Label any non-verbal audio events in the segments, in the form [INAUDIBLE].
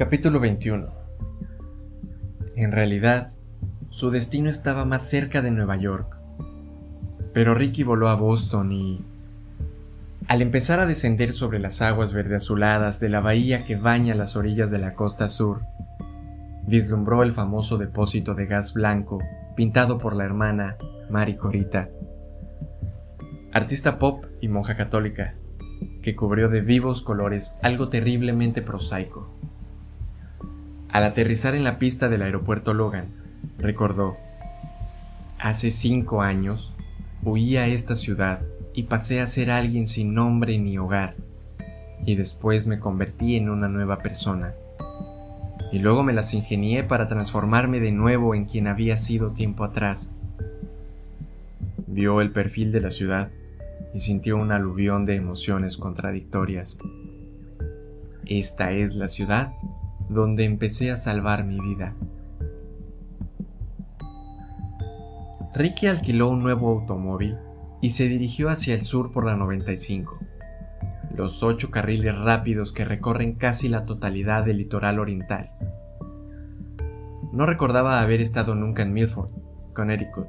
Capítulo 21 En realidad, su destino estaba más cerca de Nueva York. Pero Ricky voló a Boston y... Al empezar a descender sobre las aguas verde azuladas de la bahía que baña las orillas de la costa sur, vislumbró el famoso depósito de gas blanco pintado por la hermana Mari Corita, artista pop y monja católica, que cubrió de vivos colores algo terriblemente prosaico. Al aterrizar en la pista del aeropuerto Logan, recordó, hace cinco años huí a esta ciudad y pasé a ser alguien sin nombre ni hogar, y después me convertí en una nueva persona. Y luego me las ingenié para transformarme de nuevo en quien había sido tiempo atrás. Vio el perfil de la ciudad y sintió un aluvión de emociones contradictorias. Esta es la ciudad donde empecé a salvar mi vida. Ricky alquiló un nuevo automóvil y se dirigió hacia el sur por la 95, los ocho carriles rápidos que recorren casi la totalidad del litoral oriental. No recordaba haber estado nunca en Milford, Connecticut,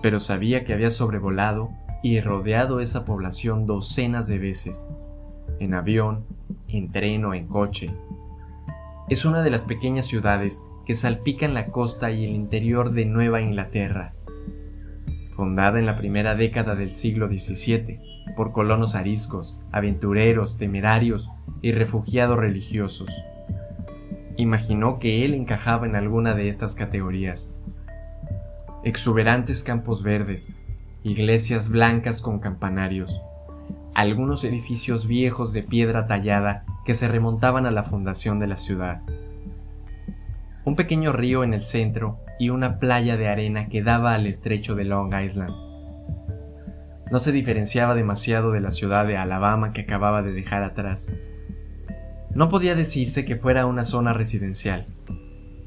pero sabía que había sobrevolado y rodeado esa población docenas de veces, en avión, en tren o en coche, es una de las pequeñas ciudades que salpican la costa y el interior de Nueva Inglaterra. Fundada en la primera década del siglo XVII por colonos ariscos, aventureros, temerarios y refugiados religiosos. Imaginó que él encajaba en alguna de estas categorías. Exuberantes campos verdes, iglesias blancas con campanarios, algunos edificios viejos de piedra tallada que se remontaban a la fundación de la ciudad. Un pequeño río en el centro y una playa de arena que daba al estrecho de Long Island. No se diferenciaba demasiado de la ciudad de Alabama que acababa de dejar atrás. No podía decirse que fuera una zona residencial,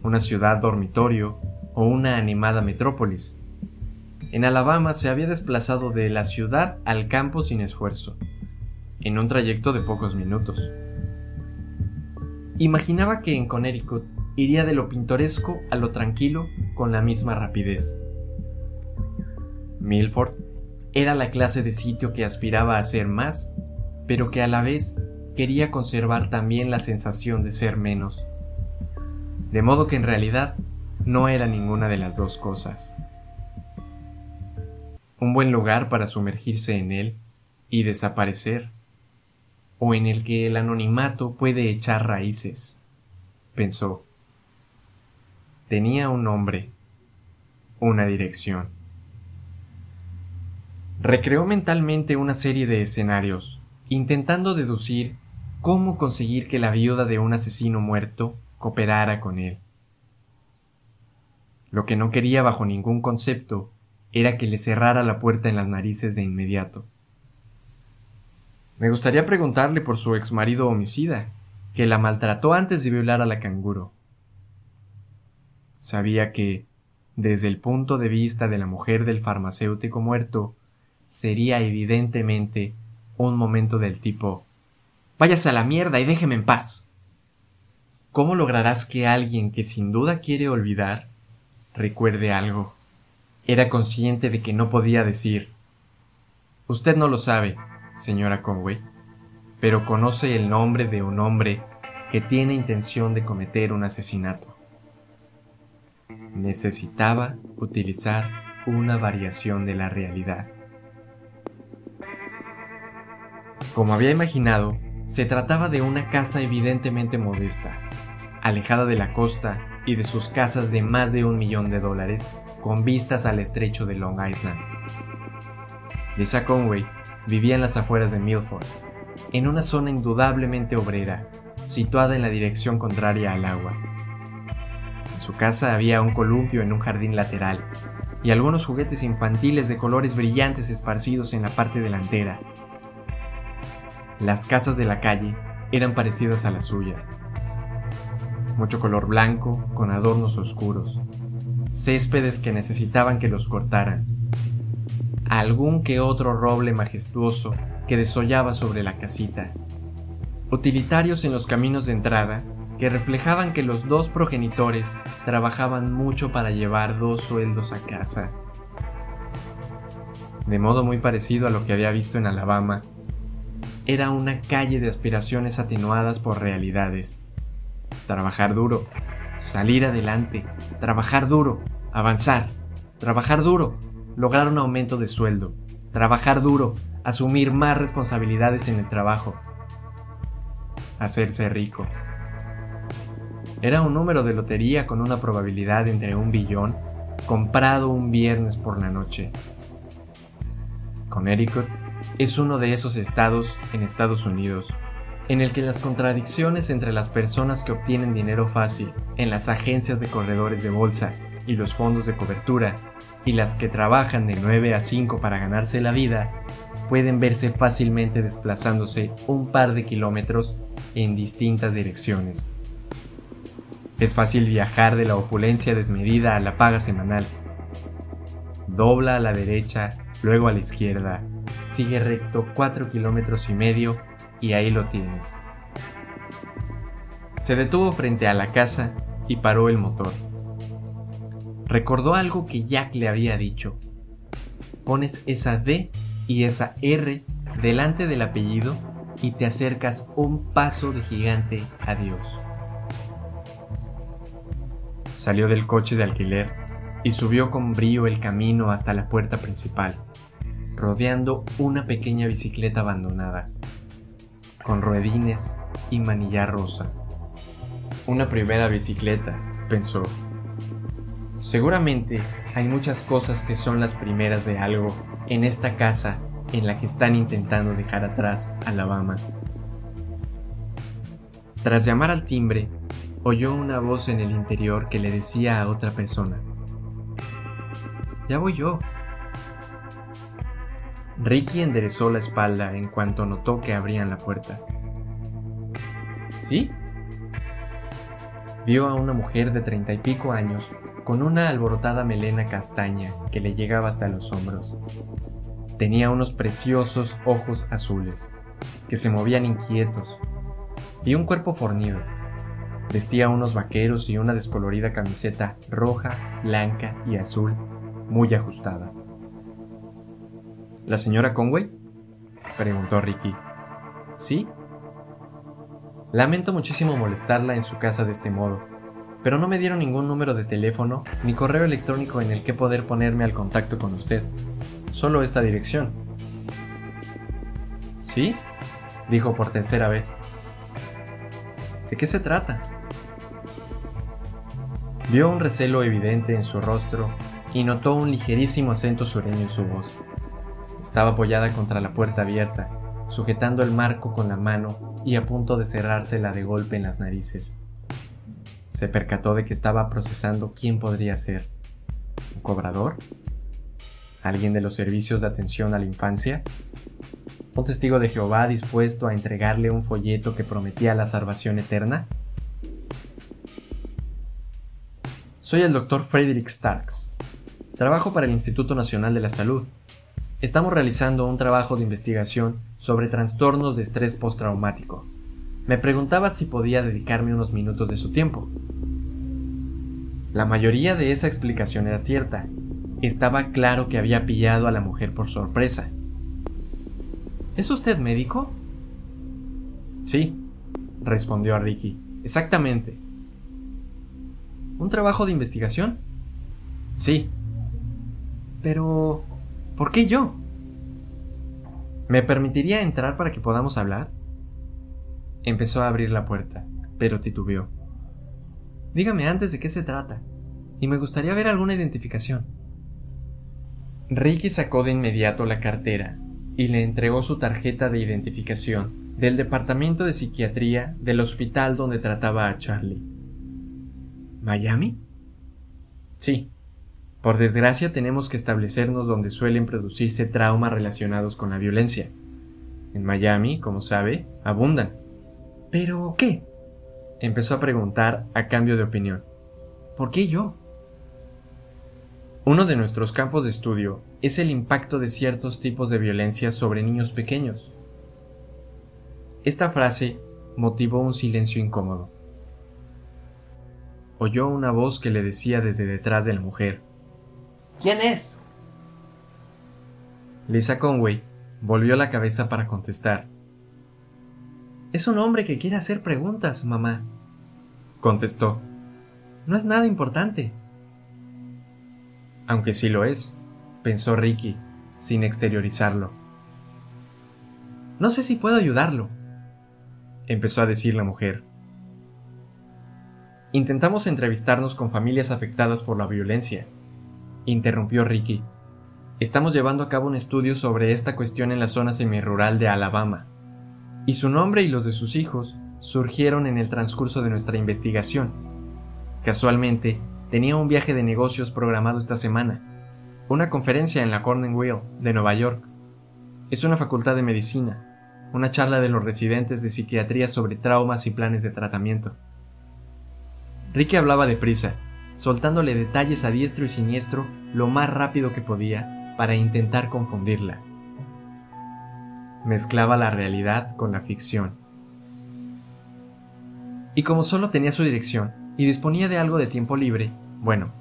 una ciudad dormitorio o una animada metrópolis. En Alabama se había desplazado de la ciudad al campo sin esfuerzo, en un trayecto de pocos minutos. Imaginaba que en Connecticut iría de lo pintoresco a lo tranquilo con la misma rapidez. Milford era la clase de sitio que aspiraba a ser más, pero que a la vez quería conservar también la sensación de ser menos. De modo que en realidad no era ninguna de las dos cosas. Un buen lugar para sumergirse en él y desaparecer o en el que el anonimato puede echar raíces, pensó. Tenía un nombre, una dirección. Recreó mentalmente una serie de escenarios, intentando deducir cómo conseguir que la viuda de un asesino muerto cooperara con él. Lo que no quería bajo ningún concepto era que le cerrara la puerta en las narices de inmediato. Me gustaría preguntarle por su ex marido homicida, que la maltrató antes de violar a la canguro. Sabía que, desde el punto de vista de la mujer del farmacéutico muerto, sería evidentemente un momento del tipo Váyase a la mierda y déjeme en paz. ¿Cómo lograrás que alguien que sin duda quiere olvidar recuerde algo? Era consciente de que no podía decir Usted no lo sabe, señora Conway, pero conoce el nombre de un hombre que tiene intención de cometer un asesinato. Necesitaba utilizar una variación de la realidad. Como había imaginado, se trataba de una casa evidentemente modesta, alejada de la costa y de sus casas de más de un millón de dólares, con vistas al estrecho de Long Island. Lisa Conway Vivía en las afueras de Milford, en una zona indudablemente obrera, situada en la dirección contraria al agua. En su casa había un columpio en un jardín lateral y algunos juguetes infantiles de colores brillantes esparcidos en la parte delantera. Las casas de la calle eran parecidas a la suya. Mucho color blanco con adornos oscuros, céspedes que necesitaban que los cortaran algún que otro roble majestuoso que desollaba sobre la casita, utilitarios en los caminos de entrada que reflejaban que los dos progenitores trabajaban mucho para llevar dos sueldos a casa. De modo muy parecido a lo que había visto en Alabama, era una calle de aspiraciones atenuadas por realidades. Trabajar duro, salir adelante, trabajar duro, avanzar, trabajar duro, lograr un aumento de sueldo, trabajar duro, asumir más responsabilidades en el trabajo, hacerse rico. Era un número de lotería con una probabilidad entre un billón, comprado un viernes por la noche. Connecticut es uno de esos estados en Estados Unidos en el que las contradicciones entre las personas que obtienen dinero fácil en las agencias de corredores de bolsa y los fondos de cobertura y las que trabajan de 9 a 5 para ganarse la vida pueden verse fácilmente desplazándose un par de kilómetros en distintas direcciones. Es fácil viajar de la opulencia desmedida a la paga semanal. Dobla a la derecha, luego a la izquierda, sigue recto 4 kilómetros y medio y ahí lo tienes. Se detuvo frente a la casa y paró el motor. Recordó algo que Jack le había dicho. Pones esa D y esa R delante del apellido y te acercas un paso de gigante a Dios. Salió del coche de alquiler y subió con brío el camino hasta la puerta principal, rodeando una pequeña bicicleta abandonada, con ruedines y manilla rosa. Una primera bicicleta, pensó. Seguramente hay muchas cosas que son las primeras de algo en esta casa en la que están intentando dejar atrás Alabama. Tras llamar al timbre, oyó una voz en el interior que le decía a otra persona, Ya voy yo. Ricky enderezó la espalda en cuanto notó que abrían la puerta. ¿Sí? Vio a una mujer de treinta y pico años con una alborotada melena castaña que le llegaba hasta los hombros. Tenía unos preciosos ojos azules, que se movían inquietos, y un cuerpo fornido Vestía unos vaqueros y una descolorida camiseta roja, blanca y azul, muy ajustada. ¿La señora Conway? preguntó Ricky. ¿Sí? Lamento muchísimo molestarla en su casa de este modo, pero no me dieron ningún número de teléfono ni correo electrónico en el que poder ponerme al contacto con usted. Solo esta dirección. ¿Sí? dijo por tercera vez. ¿De qué se trata? Vio un recelo evidente en su rostro y notó un ligerísimo acento sureño en su voz. Estaba apoyada contra la puerta abierta, sujetando el marco con la mano y a punto de cerrársela de golpe en las narices. Se percató de que estaba procesando quién podría ser. ¿Un cobrador? ¿Alguien de los servicios de atención a la infancia? ¿Un testigo de Jehová dispuesto a entregarle un folleto que prometía la salvación eterna? Soy el doctor Frederick Starks. Trabajo para el Instituto Nacional de la Salud. Estamos realizando un trabajo de investigación sobre trastornos de estrés postraumático. Me preguntaba si podía dedicarme unos minutos de su tiempo. La mayoría de esa explicación era cierta. Estaba claro que había pillado a la mujer por sorpresa. ¿Es usted médico? Sí, respondió a Ricky. Exactamente. ¿Un trabajo de investigación? Sí. Pero... ¿Por qué yo? ¿Me permitiría entrar para que podamos hablar? Empezó a abrir la puerta, pero titubeó. Dígame antes de qué se trata, y me gustaría ver alguna identificación. Ricky sacó de inmediato la cartera y le entregó su tarjeta de identificación del Departamento de Psiquiatría del hospital donde trataba a Charlie. ¿Miami? Sí. Por desgracia tenemos que establecernos donde suelen producirse traumas relacionados con la violencia. En Miami, como sabe, abundan. ¿Pero qué? Empezó a preguntar a cambio de opinión. ¿Por qué yo? Uno de nuestros campos de estudio es el impacto de ciertos tipos de violencia sobre niños pequeños. Esta frase motivó un silencio incómodo. oyó una voz que le decía desde detrás de la mujer. ¿Quién es? Lisa Conway volvió la cabeza para contestar. Es un hombre que quiere hacer preguntas, mamá, contestó. No es nada importante. Aunque sí lo es, pensó Ricky, sin exteriorizarlo. No sé si puedo ayudarlo, empezó a decir la mujer. Intentamos entrevistarnos con familias afectadas por la violencia, interrumpió Ricky. Estamos llevando a cabo un estudio sobre esta cuestión en la zona semirural de Alabama, y su nombre y los de sus hijos surgieron en el transcurso de nuestra investigación. Casualmente, tenía un viaje de negocios programado esta semana, una conferencia en la Cornell de Nueva York. Es una facultad de medicina, una charla de los residentes de psiquiatría sobre traumas y planes de tratamiento. Ricky hablaba deprisa, soltándole detalles a diestro y siniestro lo más rápido que podía para intentar confundirla. Mezclaba la realidad con la ficción. Y como solo tenía su dirección y disponía de algo de tiempo libre, bueno,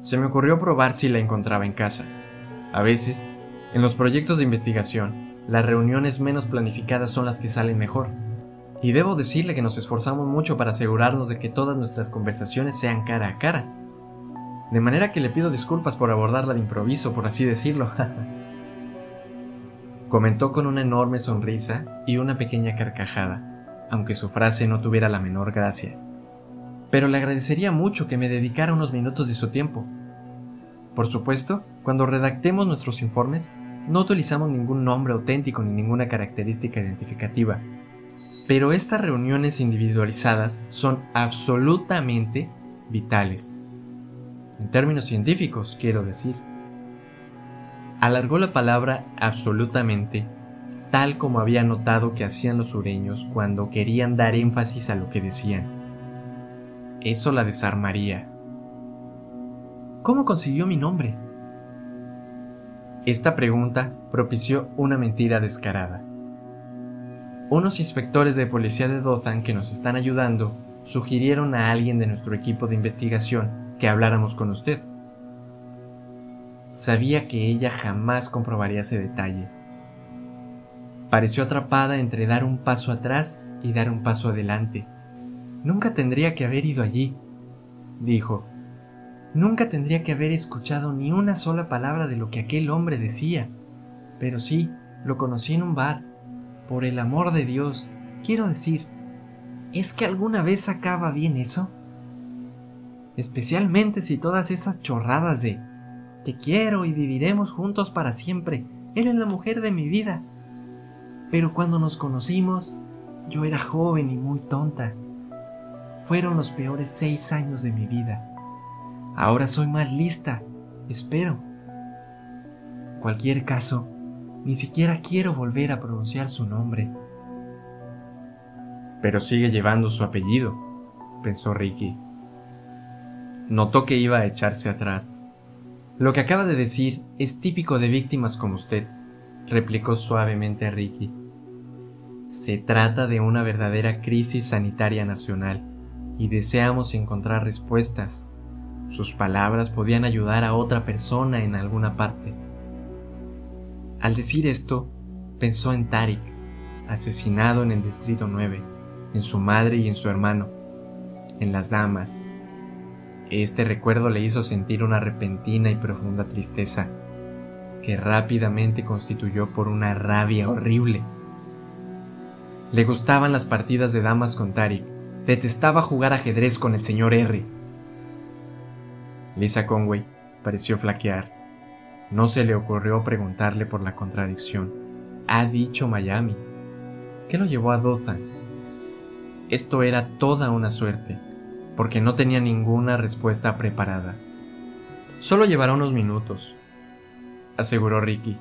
se me ocurrió probar si la encontraba en casa. A veces, en los proyectos de investigación, las reuniones menos planificadas son las que salen mejor. Y debo decirle que nos esforzamos mucho para asegurarnos de que todas nuestras conversaciones sean cara a cara. De manera que le pido disculpas por abordarla de improviso, por así decirlo. [LAUGHS] Comentó con una enorme sonrisa y una pequeña carcajada aunque su frase no tuviera la menor gracia. Pero le agradecería mucho que me dedicara unos minutos de su tiempo. Por supuesto, cuando redactemos nuestros informes, no utilizamos ningún nombre auténtico ni ninguna característica identificativa. Pero estas reuniones individualizadas son absolutamente vitales. En términos científicos, quiero decir. Alargó la palabra absolutamente tal como había notado que hacían los sureños cuando querían dar énfasis a lo que decían. Eso la desarmaría. ¿Cómo consiguió mi nombre? Esta pregunta propició una mentira descarada. Unos inspectores de policía de Dothan que nos están ayudando sugirieron a alguien de nuestro equipo de investigación que habláramos con usted. Sabía que ella jamás comprobaría ese detalle, Pareció atrapada entre dar un paso atrás y dar un paso adelante. Nunca tendría que haber ido allí, dijo. Nunca tendría que haber escuchado ni una sola palabra de lo que aquel hombre decía. Pero sí, lo conocí en un bar. Por el amor de Dios, quiero decir, ¿es que alguna vez acaba bien eso? Especialmente si todas esas chorradas de te quiero y viviremos juntos para siempre, eres la mujer de mi vida, pero cuando nos conocimos, yo era joven y muy tonta. Fueron los peores seis años de mi vida. Ahora soy más lista, espero. Cualquier caso, ni siquiera quiero volver a pronunciar su nombre. Pero sigue llevando su apellido, pensó Ricky. Notó que iba a echarse atrás. Lo que acaba de decir es típico de víctimas como usted replicó suavemente Ricky. Se trata de una verdadera crisis sanitaria nacional y deseamos encontrar respuestas. Sus palabras podían ayudar a otra persona en alguna parte. Al decir esto, pensó en Tarik, asesinado en el Distrito 9, en su madre y en su hermano, en las damas. Este recuerdo le hizo sentir una repentina y profunda tristeza que rápidamente constituyó por una rabia horrible. Le gustaban las partidas de damas con Tarik, detestaba jugar ajedrez con el señor R. Lisa Conway pareció flaquear. No se le ocurrió preguntarle por la contradicción. Ha dicho Miami. ¿Qué lo llevó a Dothan? Esto era toda una suerte, porque no tenía ninguna respuesta preparada. Solo llevará unos minutos, aseguró Ricky,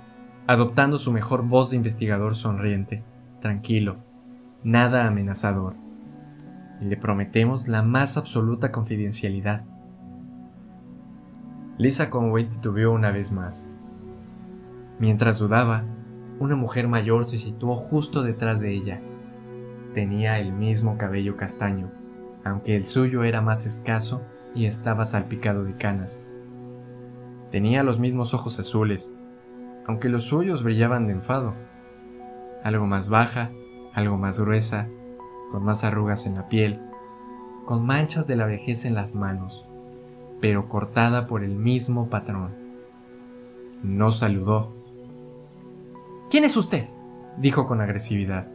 adoptando su mejor voz de investigador sonriente, tranquilo, nada amenazador. Le prometemos la más absoluta confidencialidad. Lisa Conway titubeó una vez más. Mientras dudaba, una mujer mayor se situó justo detrás de ella. Tenía el mismo cabello castaño, aunque el suyo era más escaso y estaba salpicado de canas. Tenía los mismos ojos azules, aunque los suyos brillaban de enfado. Algo más baja, algo más gruesa, con más arrugas en la piel, con manchas de la vejez en las manos, pero cortada por el mismo patrón. No saludó. ¿Quién es usted? dijo con agresividad.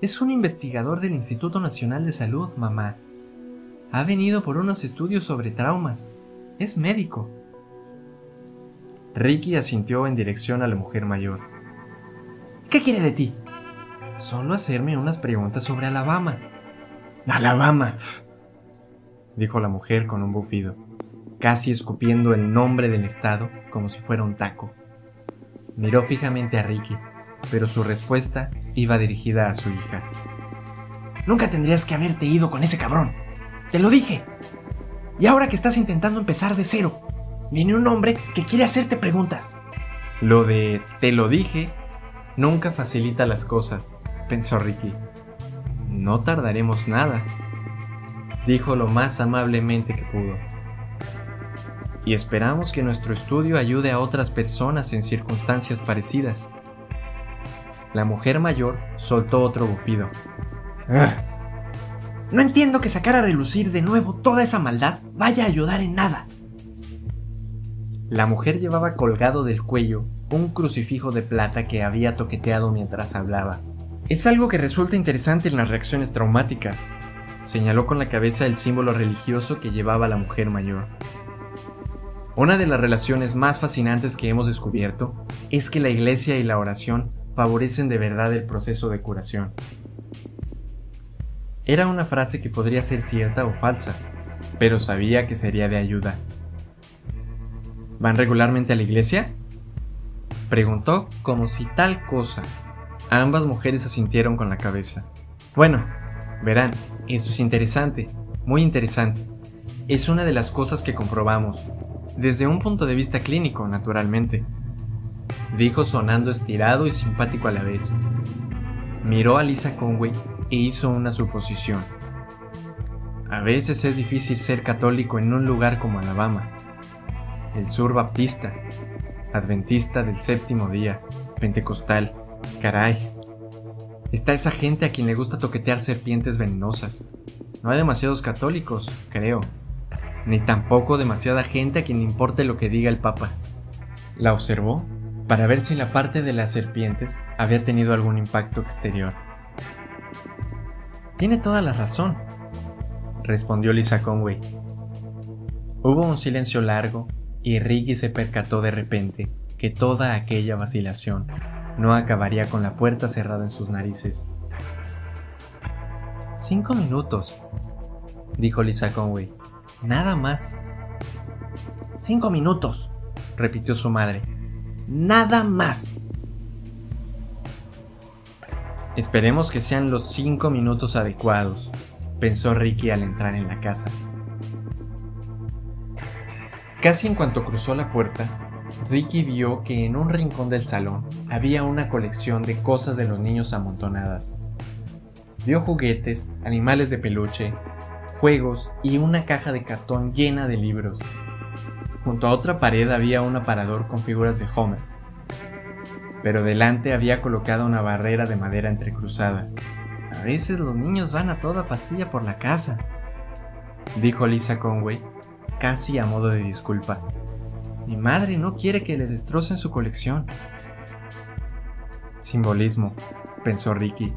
Es un investigador del Instituto Nacional de Salud, mamá. Ha venido por unos estudios sobre traumas. Es médico. Ricky asintió en dirección a la mujer mayor. ¿Qué quiere de ti? Solo hacerme unas preguntas sobre Alabama. Alabama, dijo la mujer con un bufido, casi escupiendo el nombre del estado como si fuera un taco. Miró fijamente a Ricky, pero su respuesta iba dirigida a su hija. Nunca tendrías que haberte ido con ese cabrón. Te lo dije. Y ahora que estás intentando empezar de cero, viene un hombre que quiere hacerte preguntas. Lo de te lo dije nunca facilita las cosas, pensó Ricky. No tardaremos nada, dijo lo más amablemente que pudo. Y esperamos que nuestro estudio ayude a otras personas en circunstancias parecidas. La mujer mayor soltó otro bufido. Ah. No entiendo que sacar a relucir de nuevo toda esa maldad vaya a ayudar en nada. La mujer llevaba colgado del cuello un crucifijo de plata que había toqueteado mientras hablaba. Es algo que resulta interesante en las reacciones traumáticas, señaló con la cabeza el símbolo religioso que llevaba la mujer mayor. Una de las relaciones más fascinantes que hemos descubierto es que la iglesia y la oración favorecen de verdad el proceso de curación. Era una frase que podría ser cierta o falsa, pero sabía que sería de ayuda. ¿Van regularmente a la iglesia? Preguntó como si tal cosa. Ambas mujeres asintieron con la cabeza. Bueno, verán, esto es interesante, muy interesante. Es una de las cosas que comprobamos, desde un punto de vista clínico, naturalmente dijo sonando estirado y simpático a la vez. Miró a Lisa Conway e hizo una suposición. A veces es difícil ser católico en un lugar como Alabama. El sur baptista, adventista del séptimo día, pentecostal, caray. Está esa gente a quien le gusta toquetear serpientes venenosas. No hay demasiados católicos, creo. Ni tampoco demasiada gente a quien le importe lo que diga el Papa. ¿La observó? para ver si la parte de las serpientes había tenido algún impacto exterior. Tiene toda la razón, respondió Lisa Conway. Hubo un silencio largo y Ricky se percató de repente que toda aquella vacilación no acabaría con la puerta cerrada en sus narices. Cinco minutos, dijo Lisa Conway. Nada más. Cinco minutos, repitió su madre nada más. Esperemos que sean los cinco minutos adecuados, pensó Ricky al entrar en la casa. Casi en cuanto cruzó la puerta, Ricky vio que en un rincón del salón había una colección de cosas de los niños amontonadas. Vio juguetes, animales de peluche, juegos y una caja de cartón llena de libros. Junto a otra pared había un aparador con figuras de Homer, pero delante había colocado una barrera de madera entrecruzada. A veces los niños van a toda pastilla por la casa, dijo Lisa Conway, casi a modo de disculpa. Mi madre no quiere que le destrocen su colección. Simbolismo, pensó Ricky.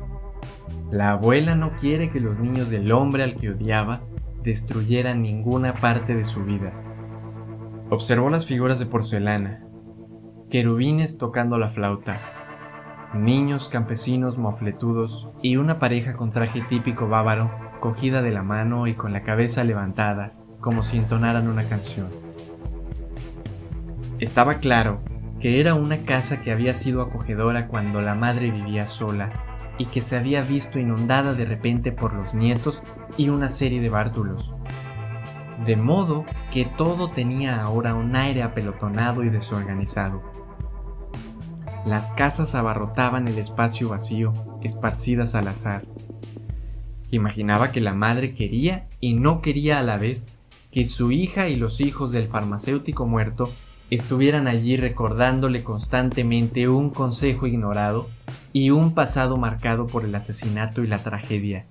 La abuela no quiere que los niños del hombre al que odiaba destruyeran ninguna parte de su vida. Observó las figuras de porcelana, querubines tocando la flauta, niños campesinos mofletudos y una pareja con traje típico bávaro cogida de la mano y con la cabeza levantada como si entonaran una canción. Estaba claro que era una casa que había sido acogedora cuando la madre vivía sola y que se había visto inundada de repente por los nietos y una serie de bártulos de modo que todo tenía ahora un aire apelotonado y desorganizado. Las casas abarrotaban el espacio vacío, esparcidas al azar, Imaginaba que la madre quería y no quería a la vez que su hija y los hijos del farmacéutico muerto estuvieran allí recordándole constantemente un consejo ignorado y un pasado marcado por el asesinato y la tragedia.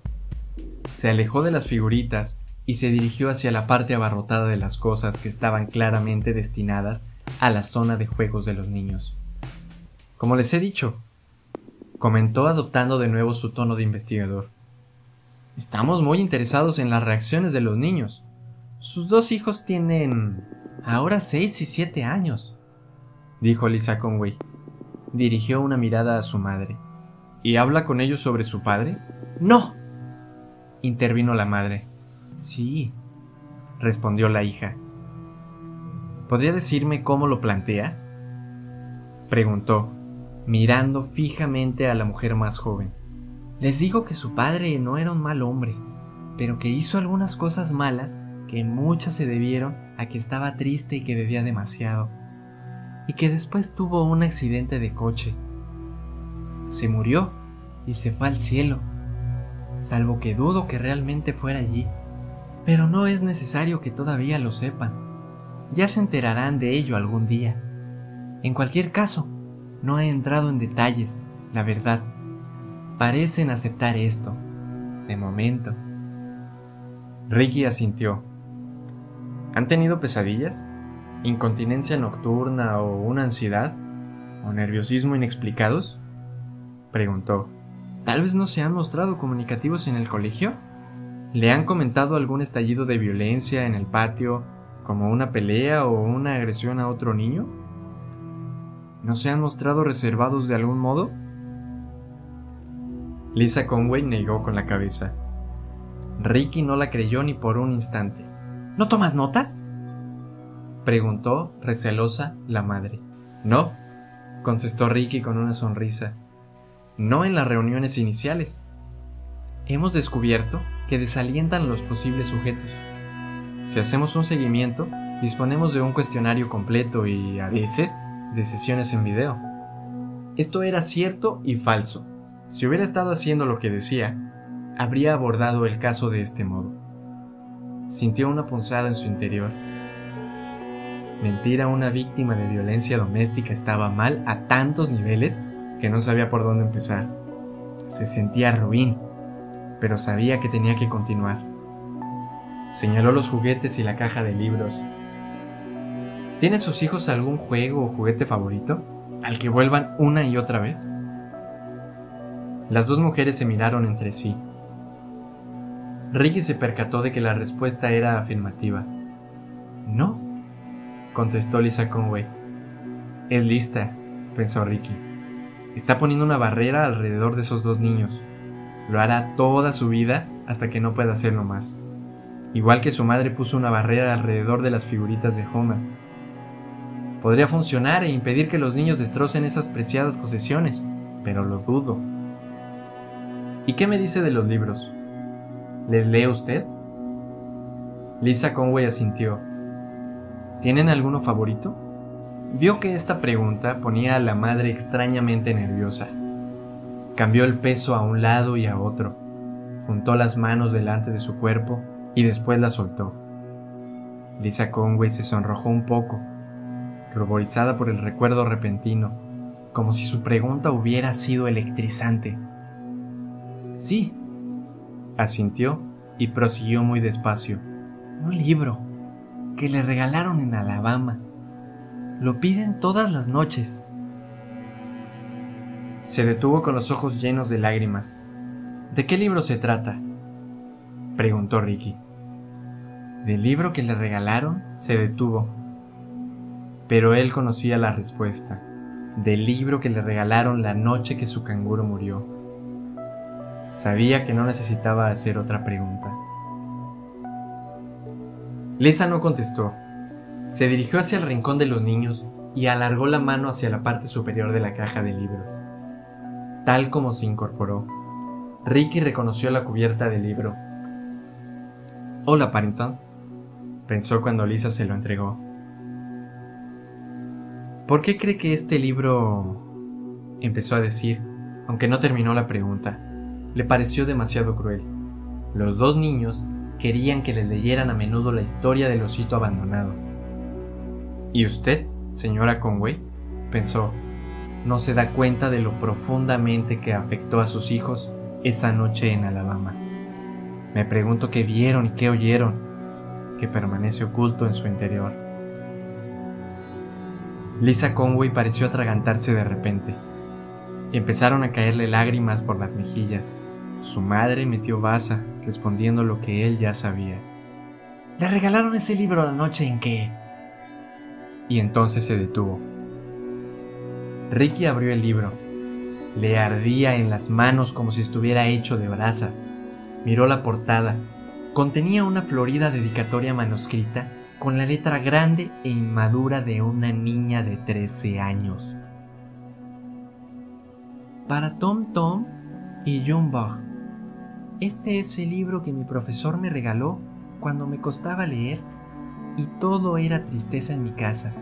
Se alejó de las figuritas y se dirigió hacia la parte abarrotada de las cosas que estaban claramente destinadas a la zona de juegos de los niños. Como les he dicho, comentó adoptando de nuevo su tono de investigador. Estamos muy interesados en las reacciones de los niños. Sus dos hijos tienen ahora seis y siete años, dijo Lisa Conway. Dirigió una mirada a su madre. ¿Y habla con ellos sobre su padre? No, intervino la madre. Sí, respondió la hija. ¿Podría decirme cómo lo plantea? preguntó, mirando fijamente a la mujer más joven. Les digo que su padre no era un mal hombre, pero que hizo algunas cosas malas que muchas se debieron que estaba triste y que bebía demasiado, y que después tuvo un accidente de coche. Se murió y se fue al cielo, salvo que dudo que realmente fuera allí, pero no es necesario que todavía lo sepan. Ya se enterarán de ello algún día. En cualquier caso, no he entrado en detalles, la verdad parecen aceptar esto, de momento. Ricky asintió. ¿Han tenido pesadillas? ¿Incontinencia nocturna o una ansiedad? ¿O nerviosismo inexplicados? Preguntó. ¿Tal vez no se han mostrado comunicativos en el colegio? ¿Le han comentado algún estallido de violencia en el patio, como una pelea o una agresión a otro niño? ¿No se han mostrado reservados de algún modo? Lisa Conway negó con la cabeza. Ricky no la creyó ni por un instante. ¿No tomas notas? preguntó, recelosa, la madre. No, contestó Ricky con una sonrisa. No en las reuniones iniciales. Hemos descubierto que desalientan los posibles sujetos. Si hacemos un seguimiento, disponemos de un cuestionario completo y, a veces, de sesiones en video. Esto era cierto y falso. Si hubiera estado haciendo lo que decía, habría abordado el caso de este modo. Sintió una punzada en su interior. Mentir a una víctima de violencia doméstica estaba mal a tantos niveles que no sabía por dónde empezar. Se sentía ruin, pero sabía que tenía que continuar. Señaló los juguetes y la caja de libros. ¿Tienen sus hijos algún juego o juguete favorito al que vuelvan una y otra vez? Las dos mujeres se miraron entre sí. Ricky se percató de que la respuesta era afirmativa. No, contestó Lisa Conway. Es lista, pensó Ricky. Está poniendo una barrera alrededor de esos dos niños. Lo hará toda su vida hasta que no pueda hacerlo más. Igual que su madre puso una barrera alrededor de las figuritas de Homer. Podría funcionar e impedir que los niños destrocen esas preciadas posesiones, pero lo dudo. ¿Y qué me dice de los libros? ¿Les lee usted? Lisa Conway asintió. ¿Tienen alguno favorito? Vio que esta pregunta ponía a la madre extrañamente nerviosa. Cambió el peso a un lado y a otro, juntó las manos delante de su cuerpo y después la soltó. Lisa Conway se sonrojó un poco, ruborizada por el recuerdo repentino, como si su pregunta hubiera sido electrizante. Sí, asintió y prosiguió muy despacio. Un libro que le regalaron en Alabama. Lo piden todas las noches. Se detuvo con los ojos llenos de lágrimas. ¿De qué libro se trata? preguntó Ricky. Del libro que le regalaron, se detuvo. Pero él conocía la respuesta. Del libro que le regalaron la noche que su canguro murió. Sabía que no necesitaba hacer otra pregunta. Lisa no contestó. Se dirigió hacia el rincón de los niños y alargó la mano hacia la parte superior de la caja de libros. Tal como se incorporó, Ricky reconoció la cubierta del libro. Hola, Parrington, pensó cuando Lisa se lo entregó. ¿Por qué cree que este libro... empezó a decir, aunque no terminó la pregunta le pareció demasiado cruel. Los dos niños querían que les leyeran a menudo la historia del osito abandonado. ¿Y usted, señora Conway? pensó, no se da cuenta de lo profundamente que afectó a sus hijos esa noche en Alabama. Me pregunto qué vieron y qué oyeron, que permanece oculto en su interior. Lisa Conway pareció atragantarse de repente. Empezaron a caerle lágrimas por las mejillas. Su madre metió basa, respondiendo lo que él ya sabía. Le regalaron ese libro la noche en que... Y entonces se detuvo. Ricky abrió el libro. Le ardía en las manos como si estuviera hecho de brasas. Miró la portada. Contenía una florida dedicatoria manuscrita con la letra grande e inmadura de una niña de 13 años. Para Tom Tom y John Bach. Este es el libro que mi profesor me regaló cuando me costaba leer y todo era tristeza en mi casa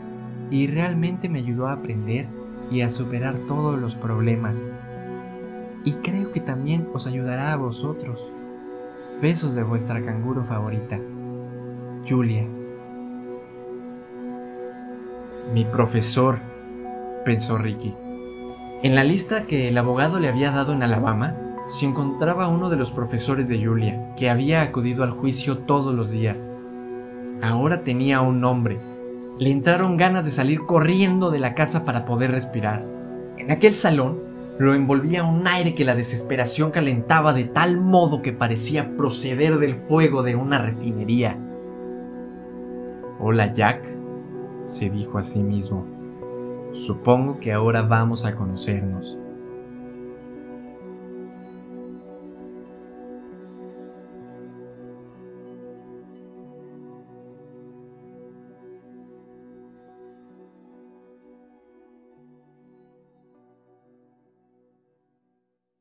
y realmente me ayudó a aprender y a superar todos los problemas. Y creo que también os ayudará a vosotros. Besos de vuestra canguro favorita, Julia. Mi profesor, pensó Ricky. En la lista que el abogado le había dado en Alabama, se encontraba uno de los profesores de Julia, que había acudido al juicio todos los días. Ahora tenía un nombre, le entraron ganas de salir corriendo de la casa para poder respirar. En aquel salón lo envolvía un aire que la desesperación calentaba de tal modo que parecía proceder del fuego de una refinería. Hola Jack, se dijo a sí mismo. Supongo que ahora vamos a conocernos.